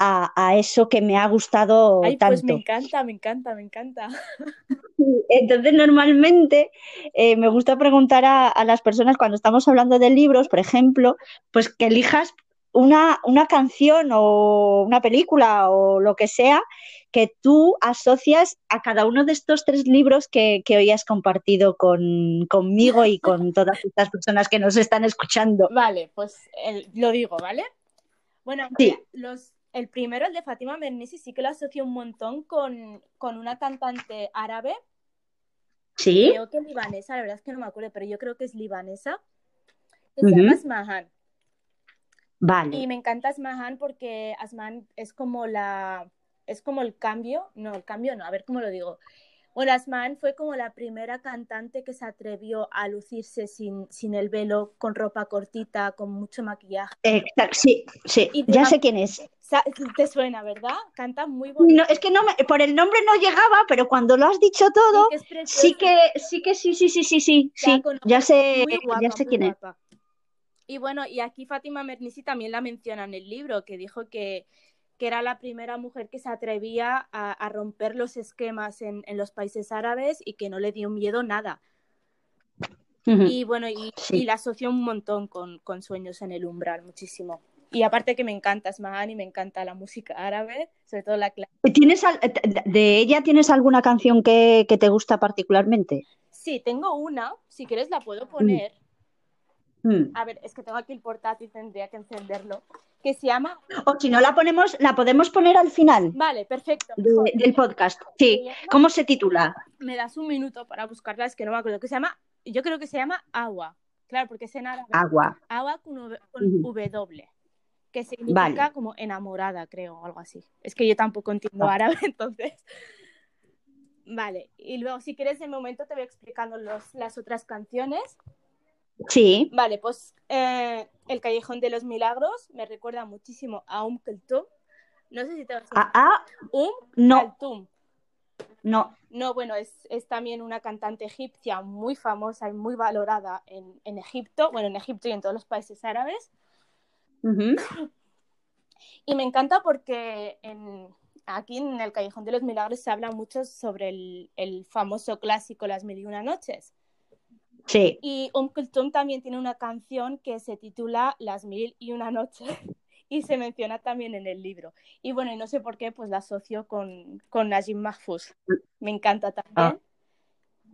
a, a eso que me ha gustado
Ay,
tanto.
pues me encanta, me encanta, me encanta.
Entonces, normalmente eh, me gusta preguntar a, a, las personas cuando estamos hablando de libros, por ejemplo, pues que elijas una, una canción o una película o lo que sea que tú asocias a cada uno de estos tres libros que, que hoy has compartido con, conmigo y con todas estas personas que nos están escuchando.
Vale, pues el, lo digo, ¿vale? Bueno,
sí.
los, el primero, el de Fátima Mernissi, sí que lo asocio un montón con, con una cantante árabe.
Sí.
Creo que libanesa, la verdad es que no me acuerdo, pero yo creo que es libanesa. Que se llama Asmahan.
Vale.
Y me encanta Asmahan porque Asmahan es como la es como el cambio, no, el cambio no, a ver cómo lo digo. Bueno, Asman fue como la primera cantante que se atrevió a lucirse sin, sin el velo, con ropa cortita, con mucho maquillaje.
Exacto, sí, sí,
Y
ya sé quién es.
Te suena, ¿verdad? Canta muy bonito.
No, es que no me- por el nombre no llegaba, pero cuando lo has dicho todo,
Sí, que
sí que, sí que sí, sí, sí, sí, sí,
Ya
sí,
conozco,
ya sé,
guapa,
ya sé quién es.
guapa. Y bueno, y aquí Fátima Mernissi también la menciona en el libro, que dijo que, que era la primera mujer que se atrevía a, a romper los esquemas en, en los países árabes y que no le dio miedo nada. Y bueno, y,
Sí.
y la asoció un montón con, con Sueños en el Umbral, muchísimo. Y aparte que me encanta Asmahan y me encanta la música árabe, sobre todo la clásica.
¿Tienes al- de ella tienes alguna canción que, que te gusta particularmente?
Sí, tengo una, si quieres la puedo poner.
Mm.
A ver, es que tengo aquí el portátil, tendría que encenderlo. Que se llama.
O si no la ponemos, la podemos poner al final
Vale, perfecto.
de- del podcast. Sí. ¿Cómo se titula?
Me das un minuto para buscarla, es que no me acuerdo. Que se llama. Yo creo que se llama Agua. Claro, porque es en árabe.
Agua.
Agua con, con. W. Que significa
Vale.
como enamorada, creo, o algo así. Es que yo tampoco entiendo
Ah.
árabe, entonces. Vale, y luego si quieres en momento te voy explicando los, las otras canciones.
Sí.
Vale, pues eh, El Callejón de los Milagros me recuerda muchísimo a Um Kulthum. No sé si te vas a...
Ah,
Um
no,
Kulthum.
no.
No, bueno, es, es también una cantante egipcia muy famosa y muy valorada en, en Egipto, bueno, en Egipto y en todos los países árabes. Y me encanta porque en, aquí en el Callejón de los Milagros se habla mucho sobre el, el famoso clásico Las Mil y Una Noches.
Sí.
Y Um Kulthum también tiene una canción que se titula Las Mil y Una Noches y se menciona también en el libro. Y bueno, y no sé por qué, pues la asocio con, con Najib Mahfouz. Me encanta también.
Ah.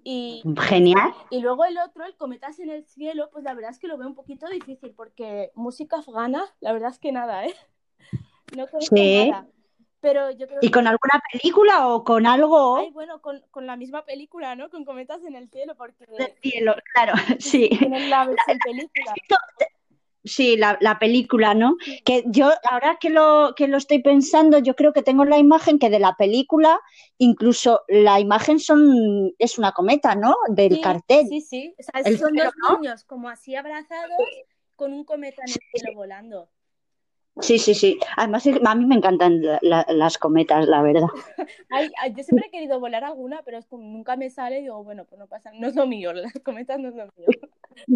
Y,
Genial.
y luego el otro, el Cometas en el Cielo, pues la verdad es que lo veo un poquito difícil porque música afgana, la verdad es que nada, ¿eh? No conozco
Sí.
nada. Pero yo creo
¿Y con alguna película o con algo
Ay, bueno, con, con la misma película, ¿no? Con Cometas en el Cielo, porque
del cielo? Claro, sí.
tienen la versión película.
Sí, la, la película, ¿no? Que yo, ahora que lo, que lo estoy pensando, yo creo que tengo la imagen que de la película, incluso la imagen son, es una cometa, ¿no? Del
Sí,
cartel.
Sí, sí. O sea,
El
son
cielo,
dos
¿no?
niños como así abrazados con un cometa en el cielo volando.
Sí, sí, sí. Además, a mí me encantan la- la- las cometas, la verdad.
Ay, yo siempre he querido volar alguna, pero es como nunca me sale y digo, bueno, pues no pasa, no es lo mío, las cometas no es lo mío.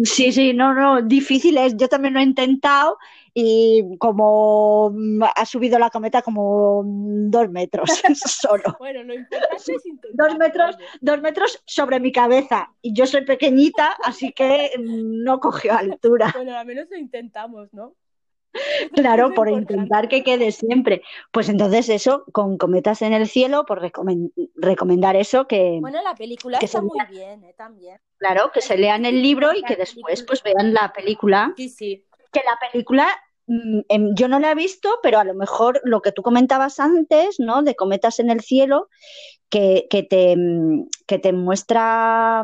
Sí, sí, no, no, difícil es. Yo también lo he intentado y como ha subido la cometa como dos metros solo.
Bueno, lo importante es intentar.
Dos metros, dos metros sobre mi cabeza y yo soy pequeñita, así que no cogió altura.
Bueno, al menos lo intentamos, ¿no?
Claro,
Es
por
importante.
intentar que quede siempre. Pues entonces eso, con cometas en el cielo, por recomen- recomendar eso, que
Bueno, la película
Que
está
se
muy bien, ¿eh? También.
claro, que se lean el libro y que después pues vean la película.
Sí, sí.
Que la película mm, em, yo no la he visto, pero a lo mejor lo que tú comentabas antes, ¿no? De cometas en el cielo, que, que te, mm, que te muestra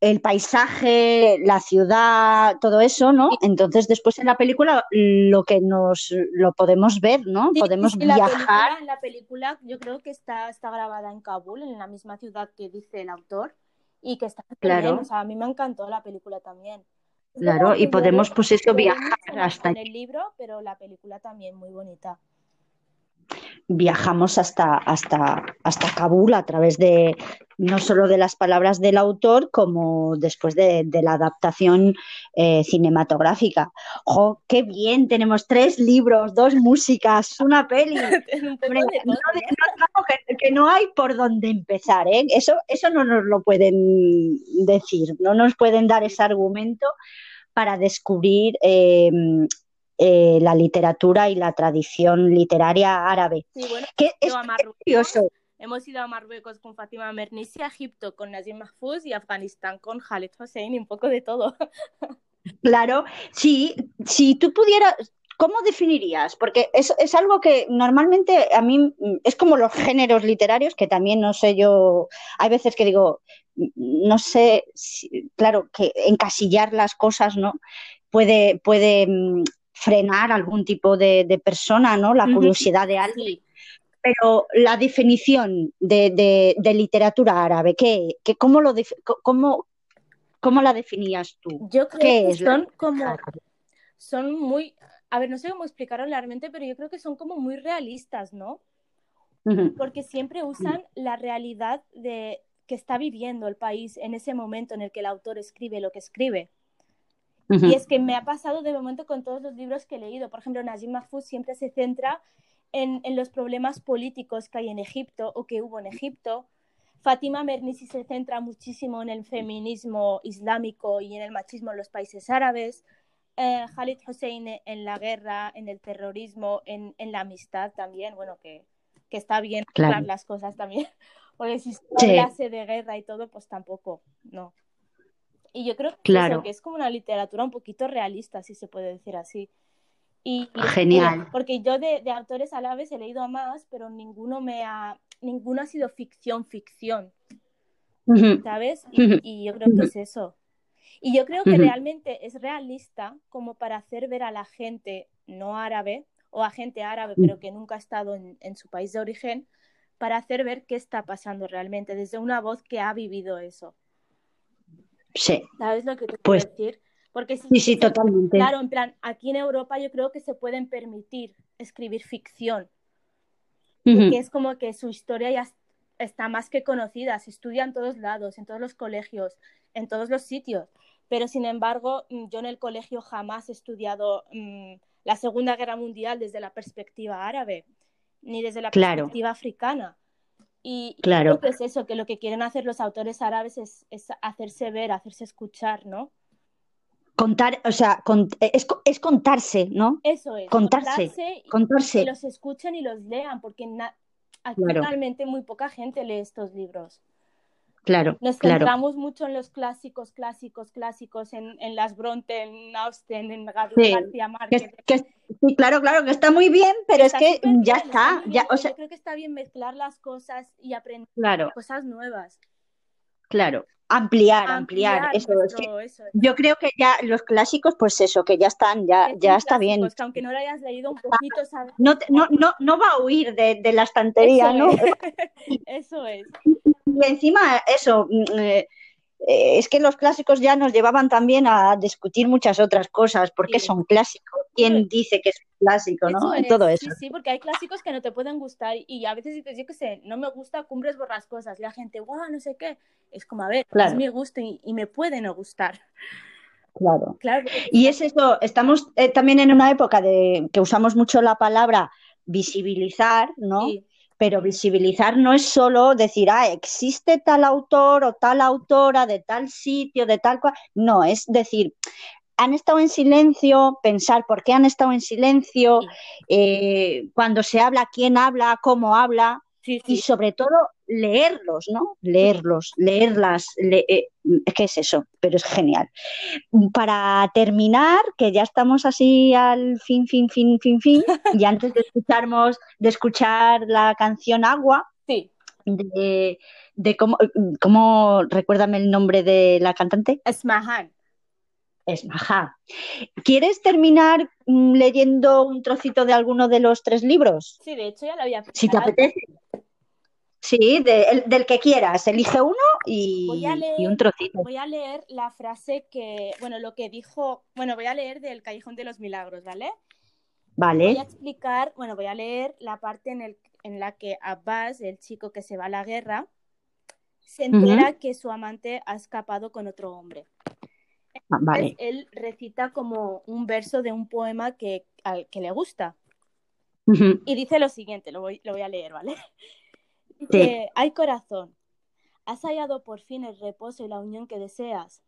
el paisaje, la ciudad, todo eso, ¿no? Entonces después en la película lo que nos lo podemos ver, ¿no?
Sí,
Podemos
sí, la
viajar.
película- la película yo creo que está, está grabada en Kabul, en la misma ciudad que dice el autor, y que está
Claro.
bien. O sea, a mí me encantó la película también.
Claro, y podemos, pues eso, viajar hasta
en el libro, pero la película también muy bonita.
Viajamos hasta, hasta, hasta Kabul a través de no solo de las palabras del autor, como después de, la adaptación eh, cinematográfica. ¡Jo, qué bien! Tenemos tres libros, dos músicas, una peli. que, no hay por dónde empezar, ¿eh? Eso, eso no nos lo pueden decir, no nos pueden dar ese argumento para descubrir eh, eh, la literatura y la tradición literaria árabe.
Sí, bueno,
que es curioso.
Hemos ido a Marruecos con Fátima Mernissi, a Egipto con Nazim Mahfouz y Afganistán con Khaled Hossein y un poco de todo.
Claro, sí, si tú pudieras, ¿cómo definirías? Porque es, es, algo que normalmente a mí es como los géneros literarios, que también no sé yo, hay veces que digo, no sé, claro, que encasillar las cosas, ¿no? Puede, puede mm, frenar algún tipo de, persona, ¿no? La curiosidad de alguien. Pero la definición de, literatura árabe, ¿qué, cómo, lo cómo, cómo, la definías tú?
Yo creo que son como... Son muy... A ver, no sé cómo explicarlo realmente, pero yo creo que son como muy realistas, ¿no? Porque siempre usan la realidad de que está viviendo el país en ese momento en el que el autor escribe lo que escribe. Y es que me ha pasado de momento con todos los libros que he leído. Por ejemplo, Najim Mahfouz siempre se centra en, los problemas políticos que hay en Egipto o que hubo en Egipto. Fatima Mernissi se centra muchísimo en el feminismo islámico y en el machismo en los países árabes. Eh, Khalid Hossein en la guerra, en el terrorismo, en, la amistad también. Bueno, que, está bien claro. las cosas también. Porque si se clase de guerra y todo, pues tampoco, no. Y yo creo que, que es como una literatura un poquito realista, si se puede decir así. Y,
Genial.
Porque yo de, de, autores vez he leído a más, pero ninguno me ha, ninguno ha sido ficción, ficción. ¿Sabes? Y, yo creo que es eso. Y yo creo que realmente es realista como para hacer ver a la gente no árabe o a gente árabe pero que nunca ha estado en, en su país de origen, para hacer ver qué está pasando realmente desde una voz que ha vivido eso.
Sí.
¿Sabes lo que te
pues,
quiero decir? Porque si,
sí, sí, totalmente.
Claro, en plan, aquí en Europa yo creo que se pueden permitir escribir ficción. Porque es como que su historia ya está más que conocida, se estudia en todos lados, en todos los colegios, en todos los sitios. Pero sin embargo, mm, yo en el colegio jamás he estudiado mm, la Segunda Guerra Mundial desde la perspectiva árabe, ni desde la perspectiva africana. Y,
claro.
creo que es eso, que lo que quieren hacer los autores árabes es, hacerse ver, hacerse escuchar, ¿no?
Contar, o sea, es, es, contarse, ¿no?
Eso es.
Contarse. Contarse.
Y, los escuchen y los lean, porque actualmente muy poca gente lee estos libros.
Claro,
Nos centramos mucho en los clásicos, clásicos, clásicos, en, en las Bronte, en Austen, en García Márquez.
sí, claro, claro, que está muy bien, pero es que ya está. ya, o sea...
Yo creo que está bien mezclar las cosas y aprender cosas nuevas.
Claro, ampliar, ampliar, eso, Yo creo que ya los clásicos, pues eso, que ya están, ya, ya está bien.
Que aunque no lo hayas leído un poquito, ¿sabes?
No, no, no, no va a huir de, de la estantería, ¿no?
eso es.
Y encima, eso, mm, eh, eh, es que los clásicos ya nos llevaban también a discutir muchas otras cosas, porque son clásicos. ¿Quién dice que es clásico, no? Todo eso.
Sí, sí, porque hay clásicos que no te pueden gustar y a veces dices, yo qué sé, no me gusta Cumbres Borrascosas. La gente, guau, no sé qué. Es como, a ver, es mi gusto y, me puede no gustar.
Claro. claro. Y es eso, estamos eh, también en una época de que usamos mucho la palabra visibilizar, ¿no? Pero visibilizar no es solo decir, ah, existe tal autor o tal autora de tal sitio, de tal cual. No, es decir, han estado en silencio, pensar por qué han estado en silencio, eh, cuando se habla, quién habla, cómo habla, y sobre todo leerlos, ¿no? Leerlos, leerlas, eh, ¿qué es eso? Pero es genial. Para terminar, que ya estamos así al fin, fin, fin, fin, fin, y antes de escucharnos, de escuchar la canción Agua,
sí.
de, de cómo, cómo, recuérdame el nombre de la cantante.
Esmahan.
Esmaha. ¿Quieres terminar mm, leyendo un trocito de alguno de los tres libros?
Sí, de hecho ya lo había
Si te apetece. Sí, del que quieras. Elige uno y, un trocito.
Voy a leer la frase que, bueno, lo que dijo, bueno, voy a leer del Callejón de los Milagros, ¿vale?
Vale.
Voy a explicar, bueno, voy a leer la parte en el, en la que Abbas, el chico que se va a la guerra, se entera que su amante ha escapado con otro hombre.
Ah, vale.
él recita como un verso de un poema que, al, que le gusta. Y dice lo siguiente, lo voy, lo voy a leer, ¿vale? Dice, hay corazón, has hallado por fin el reposo y la unión que deseas.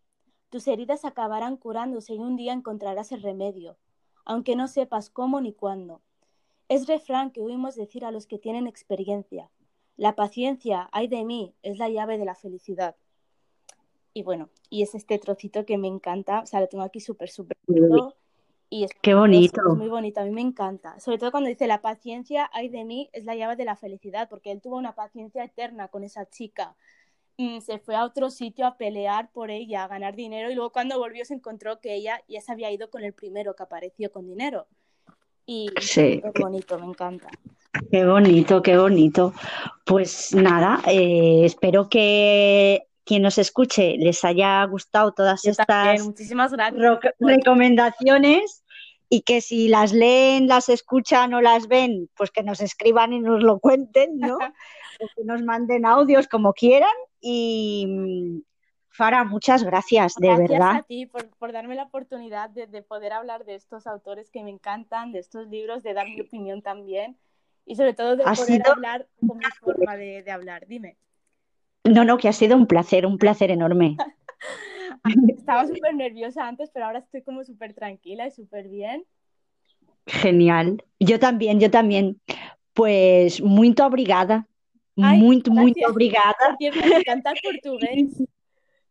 Tus heridas acabarán curándose y un día encontrarás el remedio, aunque no sepas cómo ni cuándo. Es refrán que oímos decir a los que tienen experiencia. La paciencia, ay de mí, es la llave de la felicidad. Y bueno, y es este trocito que me encanta, o sea, lo tengo aquí súper, súper bonito. Y es,
Qué bonito.
Es, muy bonito, a mí me encanta. Sobre todo cuando dice la paciencia, ay de mí, es la llave de la felicidad, porque él tuvo una paciencia eterna con esa chica. Mm, se fue a otro sitio a pelear por ella, a ganar dinero, y luego cuando volvió se encontró que ella ya se había ido con el primero que apareció con dinero. Y
sí.
es bonito, me encanta.
Qué bonito, qué bonito. Pues nada, eh, espero que quien nos escuche les haya gustado todas
Yo
estas.
Muchísimas gracias.
recomendaciones y que si las leen, las escuchan o las ven, pues que nos escriban y nos lo cuenten, ¿no? O que nos manden audios como quieran y Fara, muchas gracias, de
Gracias
verdad.
a ti por, por darme la oportunidad de, de poder hablar de estos autores que me encantan, de estos libros, de dar mi opinión también y sobre todo de
Ha
poder hablar con mi forma de, de hablar. Dime.
No, no, que ha sido un placer, un placer enorme.
Estaba súper nerviosa antes, pero ahora estoy como súper tranquila y súper bien.
Genial. Yo también, yo también. Pues muito obrigada. Muito
gracias.
obrigada.
El portugués.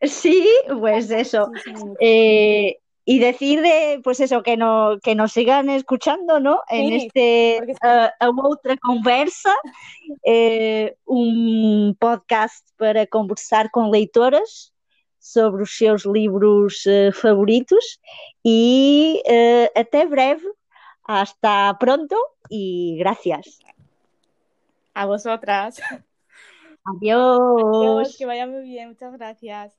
Sí, pues eso.
Sí.
Eh, y decir de, pues eso, que, no, que nos sigan escuchando, ¿no? En este
porque
eh, A Outra Conversa, eh, um podcast para conversar com leitoras sobre os seus livros eh, favoritos. E eh, até breve. Hasta pronto y gracias.
a vosotras.
Adiós.
Adiós, que vaya muy bien. Muchas gracias.